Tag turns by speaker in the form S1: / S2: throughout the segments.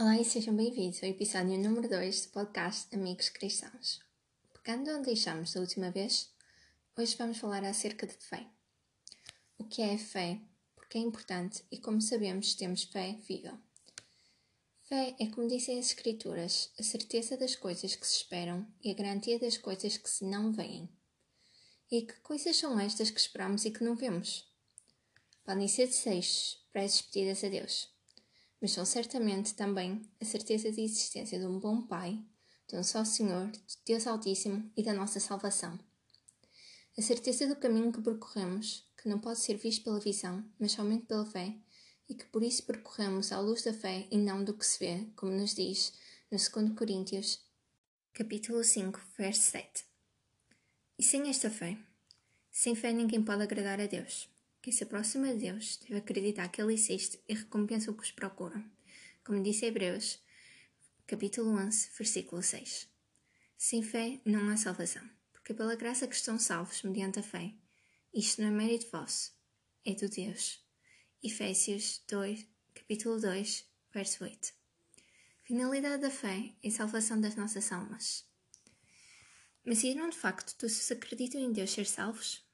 S1: Olá e sejam bem-vindos ao episódio número 2 do podcast Amigos Cristãos. Pegando onde deixamos da última vez, hoje vamos falar acerca de fé. O que é fé, porque é importante e como sabemos temos fé viva. Fé é, como dizem as Escrituras, a certeza das coisas que se esperam e a garantia das coisas que se não veem. E que coisas são estas que esperamos e que não vemos? Podem ser desejos, preces pedidas a Deus mas são certamente também a certeza da existência de um bom Pai, de um só Senhor, de Deus Altíssimo e da nossa salvação. A certeza do caminho que percorremos, que não pode ser visto pela visão, mas somente pela fé, e que por isso percorremos à luz da fé e não do que se vê, como nos diz no 2 Coríntios, capítulo 5, verso 7. E sem esta fé, sem fé ninguém pode agradar a Deus. Quem se aproxima de Deus deve acreditar que Ele existe e recompensa o que os procuram, como disse Hebreus, capítulo 11, versículo 6. Sem fé não há salvação, porque pela graça que estão salvos mediante a fé. Isto não é mérito vosso, é do Deus. Efésios 2, capítulo 2, verso 8. Finalidade da fé é a salvação das nossas almas. Mas irão de facto todos acreditam em Deus ser salvos?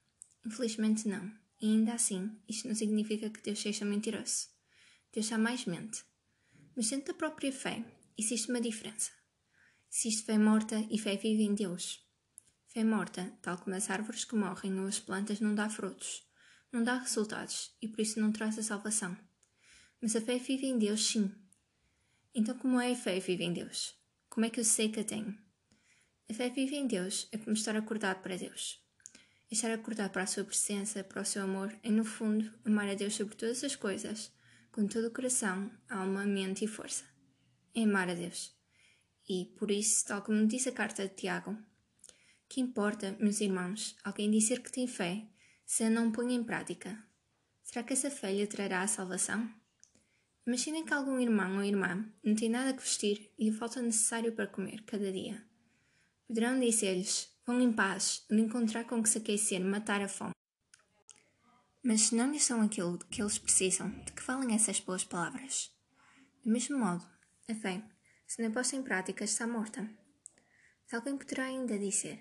S1: Infelizmente não. E ainda assim, isto não significa que Deus seja mentiroso. Deus jamais mente. Mas dentro da própria fé, existe uma diferença. Existe fé morta e fé viva em Deus. Fé morta, tal como as árvores que morrem ou as plantas, não dá frutos, não dá resultados e por isso não traz a salvação. Mas a fé viva em Deus, sim. Então, como é a fé viva em Deus? Como é que eu sei que a tenho? A fé viva em Deus é como estar acordado para Deus estar acordado para a sua presença, para o seu amor, é no fundo amar a Deus sobre todas as coisas, com todo o coração, alma, mente e força. É amar a Deus. E, por isso, tal como diz a carta de Tiago, que importa, meus irmãos, alguém dizer que tem fé, se a não põe em prática? Será que essa fé lhe trará a salvação? Imaginem que algum irmão ou irmã não tem nada que vestir e lhe falta o necessário para comer cada dia. Poderão dizer-lhes: Vão em paz, onde encontrar com que se aquecer, matar a fome. Mas se não lhes são aquilo que eles precisam, de que falem essas boas palavras? Do mesmo modo, a fé, se não é posta em prática, está morta. Se alguém poderá ainda dizer: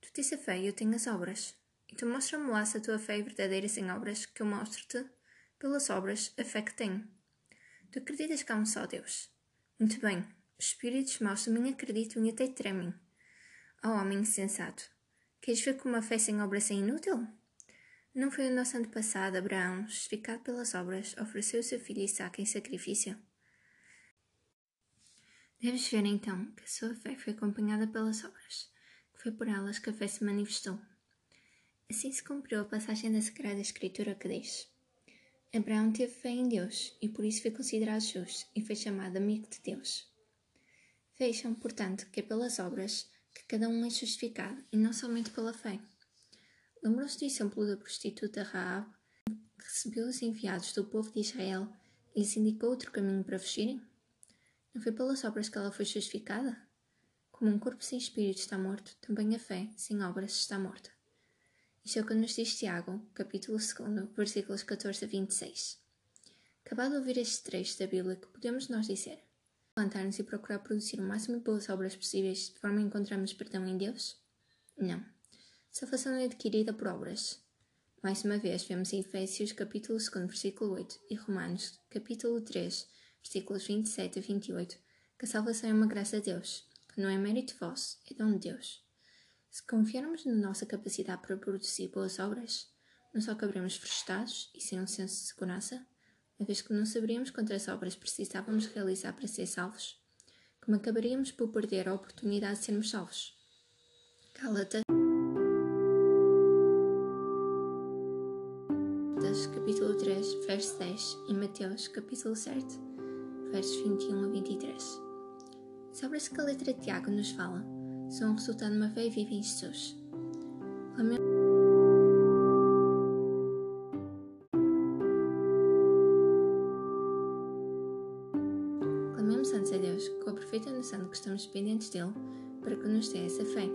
S1: Tu tens a fé e eu tenho as obras. Então mostra-me lá se a tua fé é verdadeira sem obras, que eu mostro-te, pelas obras, a fé que tenho. Tu acreditas que há um só Deus? Muito bem, os espíritos maus também acreditam e até tremem. Oh, homem insensato, queres ver como a fé sem obras é inútil? Não foi o nosso antepassado Abraão, justificado pelas obras, ofereceu seu filho Isaac em sacrifício? Deves ver então que a sua fé foi acompanhada pelas obras, que foi por elas que a fé se manifestou. Assim se cumpriu a passagem da Sagrada Escritura que diz: Abraão teve fé em Deus e por isso foi considerado justo e foi chamado amigo de Deus. Vejam, portanto, que é pelas obras que cada um é justificado e não somente pela fé. Lembrou-se do exemplo da prostituta Raab, que recebeu os enviados do povo de Israel e lhes indicou outro caminho para fugirem? Não foi pelas obras que ela foi justificada? Como um corpo sem espírito está morto, também a fé, sem obras, está morta. Isto é o que nos diz Tiago, capítulo 2, versículos 14 a 26. Acabado de ouvir este trecho da Bíblia, que podemos nós dizer? Levantar-nos e procurar produzir o máximo de boas obras possíveis de forma a encontrarmos perdão em Deus? Não. Salvação é adquirida por obras. Mais uma vez, vemos em Efésios capítulo 2, versículo 8 e Romanos capítulo 3, versículos 27 a 28, que a salvação é uma graça de Deus, que não é mérito vosso, é dom de Deus. Se confiarmos na nossa capacidade para produzir boas obras, não só caberemos frustrados e sem um senso de segurança, uma vez que não saberíamos quantas obras precisávamos realizar para ser salvos, como acabaríamos por perder a oportunidade de sermos salvos. Gálatas, capítulo 3, verso 10 e Mateus, capítulo 7, versos 21 a 23. As obras que a letra de Tiago nos fala são o resultado de uma fé viva em Jesus. Clamemos perfeita noção de que estamos dependentes dele para que nos dê essa fé.